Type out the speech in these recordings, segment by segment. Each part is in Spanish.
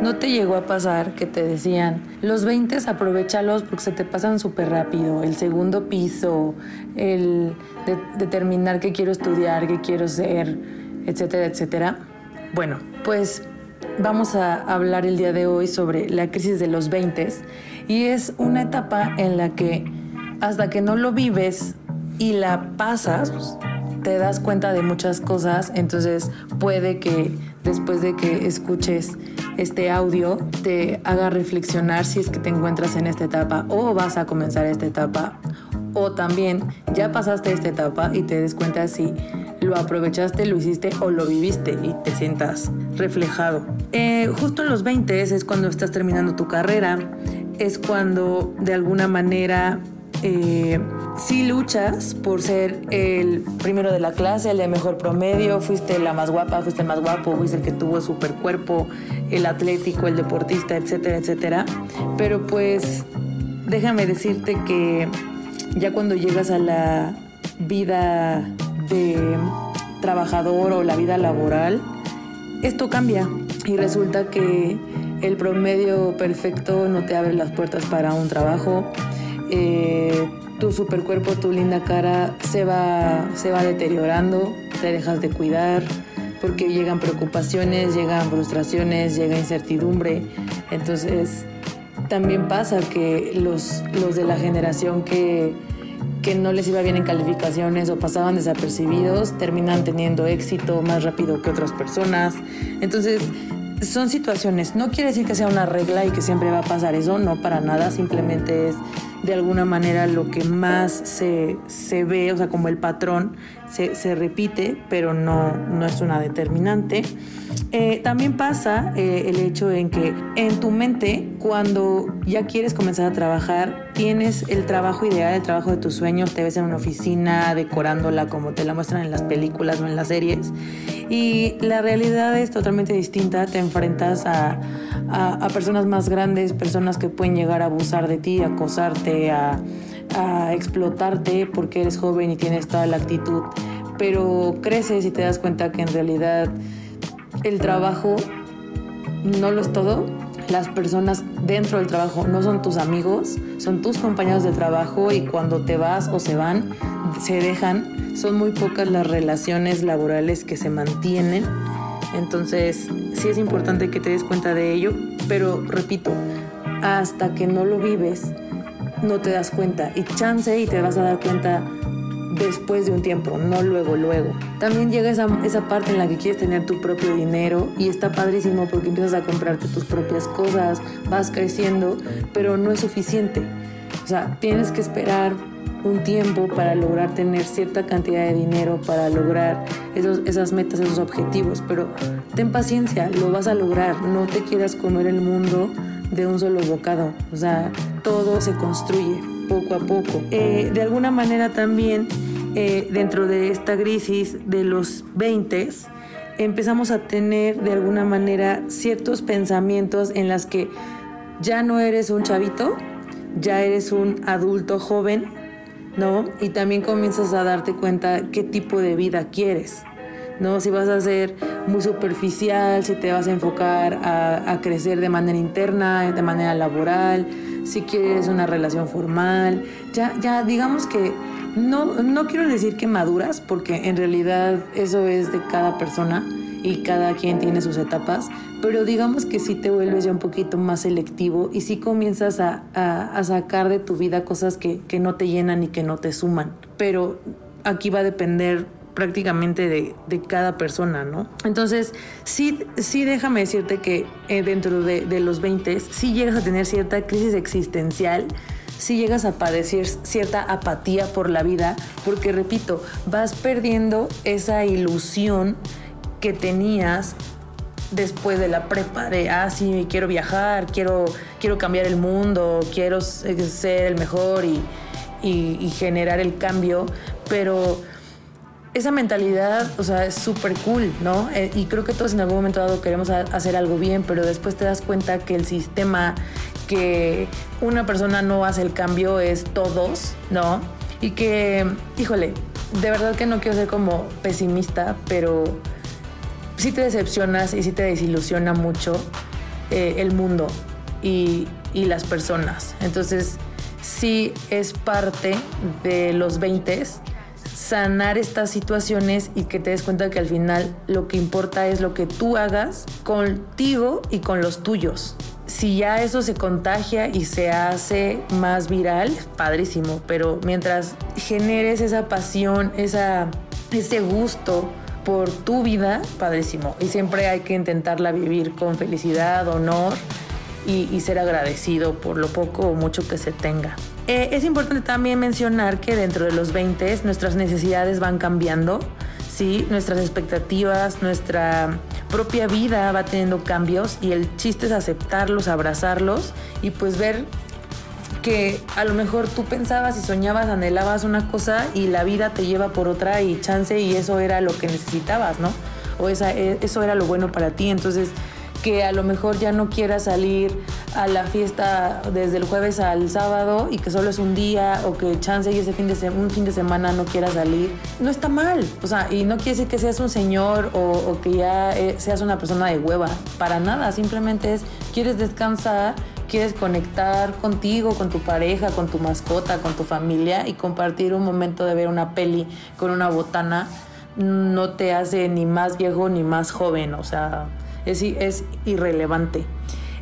¿No te llegó a pasar que te decían, los 20 aprovechalos porque se te pasan súper rápido, el segundo piso, el determinar qué quiero estudiar, qué quiero ser, etcétera, etcétera? Bueno, pues vamos a hablar el día de hoy sobre la crisis de los 20 y es una etapa en la que hasta que no lo vives y la pasas, te das cuenta de muchas cosas, entonces puede que después de que escuches este audio te haga reflexionar si es que te encuentras en esta etapa o vas a comenzar esta etapa o también ya pasaste esta etapa y te des cuenta si lo aprovechaste, lo hiciste o lo viviste y te sientas reflejado. Eh, justo en los 20 es cuando estás terminando tu carrera, es cuando de alguna manera eh, si luchas por ser el primero de la clase, el de mejor promedio, fuiste la más guapa, fuiste el más guapo, fuiste el que tuvo super cuerpo, el atlético, el deportista, etcétera, etcétera. Pero pues déjame decirte que ya cuando llegas a la vida de trabajador o la vida laboral, esto cambia y resulta que el promedio perfecto no te abre las puertas para un trabajo. Eh, tu supercuerpo, tu linda cara se va, se va deteriorando, te dejas de cuidar, porque llegan preocupaciones, llegan frustraciones, llega incertidumbre. Entonces, también pasa que los, los de la generación que, que no les iba bien en calificaciones o pasaban desapercibidos, terminan teniendo éxito más rápido que otras personas. Entonces, son situaciones. No quiere decir que sea una regla y que siempre va a pasar eso, no para nada, simplemente es de alguna manera lo que más se, se ve, o sea, como el patrón se, se repite, pero no, no es una determinante. Eh, también pasa eh, el hecho en que en tu mente, cuando ya quieres comenzar a trabajar, tienes el trabajo ideal, el trabajo de tus sueños, te ves en una oficina decorándola como te la muestran en las películas o en las series, y la realidad es totalmente distinta, te enfrentas a, a, personas más grandes, personas que pueden llegar a abusar de ti, acosarte, a, a explotarte porque eres joven y tienes toda la actitud, pero creces y te das cuenta que en realidad el trabajo no lo es todo. Las personas dentro del trabajo no son tus amigos, son tus compañeros de trabajo y cuando te vas o se van, se dejan. Son muy pocas las relaciones laborales que se mantienen. Entonces, sí es importante que te des cuenta de ello, pero repito, hasta que no lo vives, no te das cuenta. Y chance y te vas a dar cuenta después de un tiempo, no luego, luego. También llega esa, esa parte en la que quieres tener tu propio dinero y está padrísimo porque empiezas a comprarte tus propias cosas, vas creciendo, pero no es suficiente. O sea, tienes que esperar un tiempo para lograr tener cierta cantidad de dinero, para lograr esos, esas metas, esos objetivos, pero ten paciencia, lo vas a lograr, no te quieras comer el mundo de un solo bocado, o sea, todo se construye poco a poco. Eh, de alguna manera también, eh, dentro de esta crisis de los 20, empezamos a tener de alguna manera ciertos pensamientos en las que ya no eres un chavito, ya eres un adulto joven, ¿no? Y también comienzas a darte cuenta qué tipo de vida quieres. ¿no? Si vas a ser muy superficial, si te vas a enfocar a, crecer de manera interna, de manera laboral, si quieres una relación formal, ya, ya digamos que no, no quiero decir que maduras, porque en realidad eso es de cada persona y cada quien tiene sus etapas, pero digamos que sí te vuelves ya un poquito más selectivo y sí comienzas a, a, sacar de tu vida cosas que, que no te llenan y que no te suman. Pero aquí va a depender prácticamente de, de, cada persona, ¿no? Entonces, sí, sí déjame decirte que eh, dentro de, de, los 20 sí llegas a tener cierta crisis existencial, sí llegas a padecer cierta apatía por la vida, porque repito, vas perdiendo esa ilusión que tenías después de la prepa de, ah, sí, quiero viajar, quiero, quiero cambiar el mundo, quiero ser el mejor y, generar el cambio, pero esa mentalidad, o sea, es súper cool, ¿no? Eh, y creo que todos en algún momento dado queremos hacer algo bien, pero después te das cuenta que el sistema, que una persona no hace el cambio es todos, ¿no? Y que, híjole, de verdad que no quiero ser como pesimista, pero sí te decepcionas y sí te desilusiona mucho eh, el mundo y, y las personas. Entonces, sí es parte de los 20 sanar estas situaciones y que te des cuenta que al final lo que importa es lo que tú hagas contigo y con los tuyos. Si ya eso se contagia y se hace más viral, padrísimo, pero mientras generes esa pasión, esa, ese gusto por tu vida, padrísimo. Y siempre hay que intentarla vivir con felicidad, honor y, ser agradecido por lo poco o mucho que se tenga. Eh, es importante también mencionar que dentro de los 20 nuestras necesidades van cambiando, ¿sí? nuestras expectativas, nuestra propia vida va teniendo cambios y el chiste es aceptarlos, abrazarlos y pues ver que a lo mejor tú pensabas y soñabas, anhelabas una cosa y la vida te lleva por otra y chance y eso era lo que necesitabas, ¿no? O esa, e, eso era lo bueno para ti. Entonces, que a lo mejor ya no quieras salir a la fiesta desde el jueves al sábado y que solo es un día o que chance y ese fin de un fin de semana no quieras salir, no está mal. O sea, y no quiere decir que seas un señor o, que ya eh, seas una persona de hueva, para nada, simplemente es quieres descansar, quieres conectar contigo, con tu pareja, con tu mascota, con tu familia y compartir un momento de ver una peli con una botana no te hace ni más viejo ni más joven, o sea, es, irrelevante.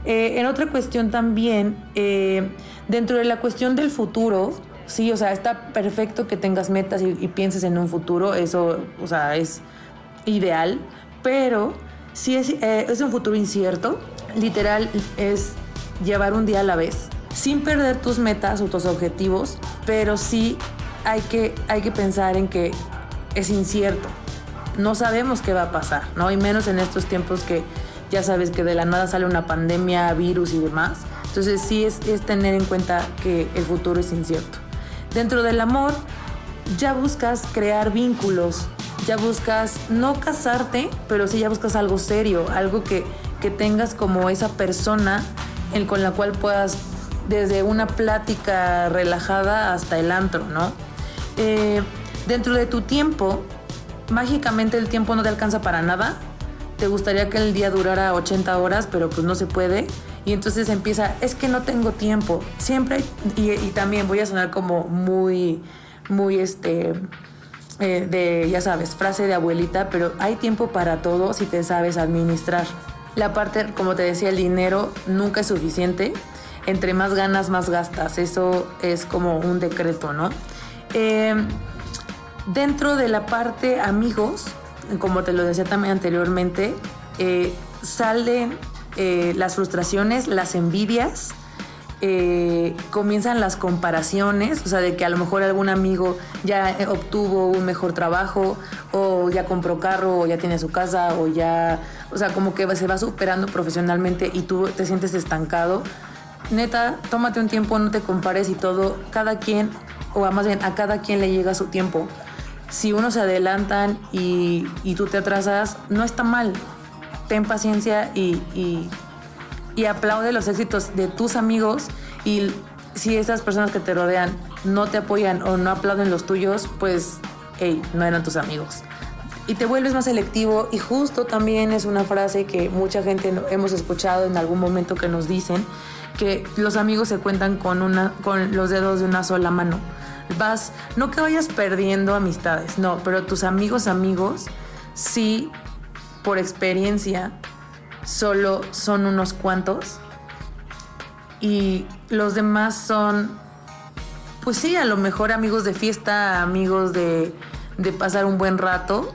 Eh, en otra cuestión también, eh, dentro de la cuestión del futuro, sí, o sea, está perfecto que tengas metas y, pienses en un futuro, eso, o sea, es ideal, pero si es, eh, es un futuro incierto, literal es llevar un día a la vez, sin perder tus metas o tus objetivos, pero sí hay que, hay que pensar en que es incierto no sabemos qué va a pasar, ¿no? Y menos en estos tiempos que ya sabes que de la nada sale una pandemia, virus y demás. Entonces sí es, tener en cuenta que el futuro es incierto. Dentro del amor ya buscas crear vínculos, ya buscas no casarte, pero sí ya buscas algo serio, algo que, que tengas como esa persona en, con la cual puedas desde una plática relajada hasta el antro, ¿no? Eh, dentro de tu tiempo mágicamente el tiempo no te alcanza para nada. Te gustaría que el día durara 80 horas, pero pues no se puede. Y entonces empieza, es que no tengo tiempo. Siempre, y, también voy a sonar como muy, muy este, eh, de, ya sabes, frase de abuelita, pero hay tiempo para todo si te sabes administrar. La parte, como te decía, el dinero nunca es suficiente. Entre más ganas, más gastas. Eso es como un decreto, ¿no? Eh, Dentro de la parte amigos, como te lo decía también anteriormente, eh, salen eh, las frustraciones, las envidias, comienzan las comparaciones, o sea, de que a lo mejor algún amigo ya obtuvo un mejor trabajo, o ya compró carro, o ya tiene su casa, o ya, o sea, como que se va superando profesionalmente y tú te sientes estancado. Neta, tómate un tiempo, no te compares y todo, cada quien, o más bien a cada quien le llega su tiempo si uno se adelantan y, tú te atrasas, no está mal. Ten paciencia y, y, aplaude los éxitos de tus amigos y si esas personas que te rodean no te apoyan o no aplauden los tuyos, pues, hey, no eran tus amigos. Y te vuelves más selectivo. Y justo también es una frase que mucha gente hemos escuchado en algún momento que nos dicen que los amigos se cuentan con, una, con los dedos de una sola mano. Vas, no que vayas perdiendo amistades, no, pero tus amigos amigos sí, por experiencia, solo son unos cuantos. Y los demás son, pues sí, a lo mejor amigos de fiesta, amigos de, de pasar un buen rato,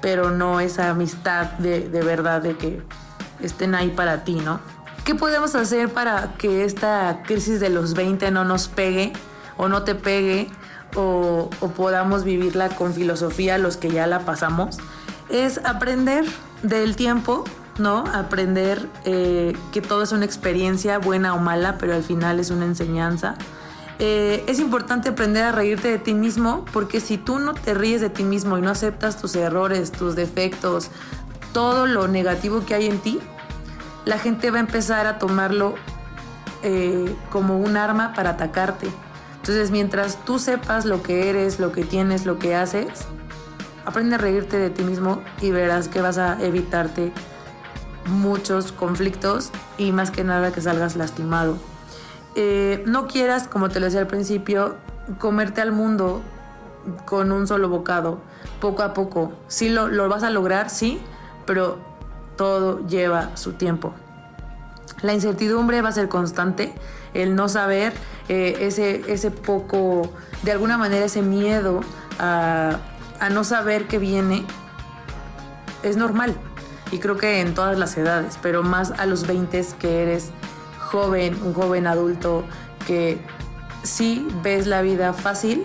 pero no esa amistad de, de verdad de que estén ahí para ti, ¿no? ¿Qué podemos hacer para que esta crisis de los 20 no nos pegue? o no te pegue o, podamos vivirla con filosofía los que ya la pasamos, es aprender del tiempo, ¿no? Aprender eh, que todo es una experiencia, buena o mala, pero al final es una enseñanza. Eh, es importante aprender a reírte de ti mismo, porque si tú no te ríes de ti mismo y no aceptas tus errores, tus defectos, todo lo negativo que hay en ti, la gente va a empezar a tomarlo eh, como un arma para atacarte. Entonces, mientras tú sepas lo que eres, lo que tienes, lo que haces, aprende a reírte de ti mismo y verás que vas a evitarte muchos conflictos y más que nada que salgas lastimado. Eh, no quieras, como te lo decía al principio, comerte al mundo con un solo bocado, poco a poco. Sí lo, lo vas a lograr, sí, pero todo lleva su tiempo. La incertidumbre va a ser constante, el no saber, eh, ese, ese poco, de alguna manera ese miedo a, a no saber qué viene, es normal. Y creo que en todas las edades, pero más a los 20 que eres joven, un joven adulto, que sí ves la vida fácil,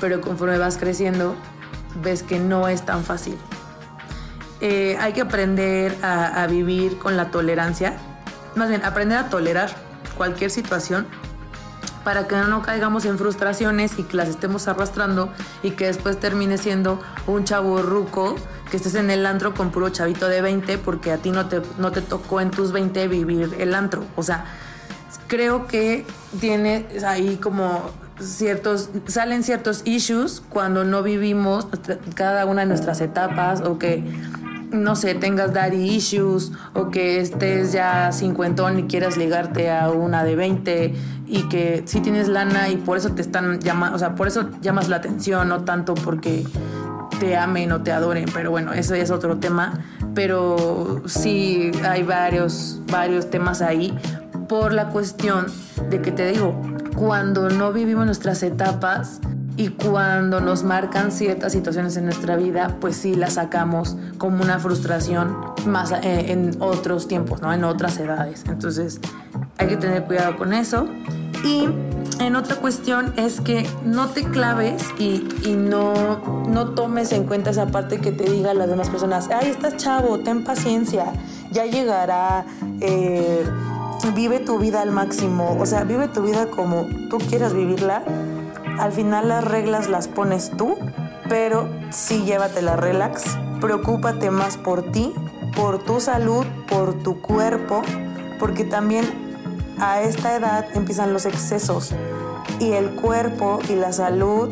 pero conforme vas creciendo, ves que no es tan fácil. Eh, hay que aprender a, a vivir con la tolerancia, más bien aprender a tolerar cualquier situación para que no caigamos en frustraciones y que las estemos arrastrando y que después termine siendo un chavo ruco que estés en el antro con puro chavito de 20 porque a ti no te, no te tocó en tus 20 vivir el antro. O sea, creo que tiene ahí como ciertos, salen ciertos issues cuando no vivimos cada una de nuestras etapas o que no sé, tengas daddy issues o que estés ya cincuentón y quieras ligarte a una de 20 y que sí tienes lana y por eso te están llamando, o sea, por eso llamas la atención, no tanto porque te amen o te adoren, pero bueno, eso es otro tema, pero sí hay varios, varios temas ahí por la cuestión de que te digo, cuando no vivimos nuestras etapas, y cuando nos marcan ciertas situaciones en nuestra vida, pues sí las sacamos como una frustración más eh, en otros tiempos, ¿no? En otras edades. Entonces hay que tener cuidado con eso. Y en otra cuestión es que no te claves y, y, no, no tomes en cuenta esa parte que te digan las demás personas, ay, estás chavo, ten paciencia, ya llegará, eh, vive tu vida al máximo, o sea, vive tu vida como tú quieras vivirla al final las reglas las pones tú, pero sí llévatela relax. Preocúpate más por ti, por tu salud, por tu cuerpo, porque también a esta edad empiezan los excesos y el cuerpo y la salud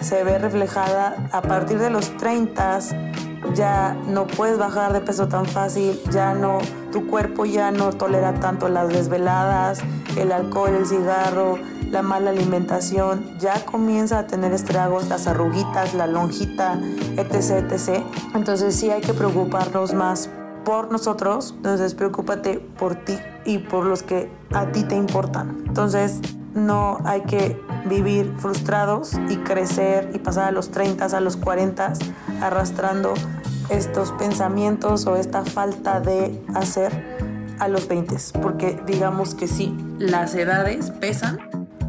se ve reflejada a partir de los 30 ya no puedes bajar de peso tan fácil, ya no, tu cuerpo ya no tolera tanto las desveladas, el alcohol, el cigarro, la mala alimentación, ya comienza a tener estragos, las arruguitas, la lonjita, etc, etc. Entonces sí hay que preocuparnos más por nosotros, entonces preocúpate por ti y por los que a ti te importan. Entonces no hay que vivir frustrados y crecer y pasar a los 30, a los 40 arrastrando estos pensamientos o esta falta de hacer a los 20, porque digamos que sí, las edades pesan,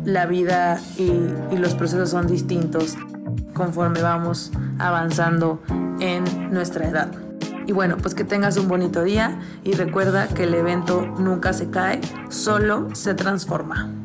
la vida y, los procesos son distintos conforme vamos avanzando en nuestra edad. Y bueno, pues que tengas un bonito día y recuerda que el evento nunca se cae, solo se transforma.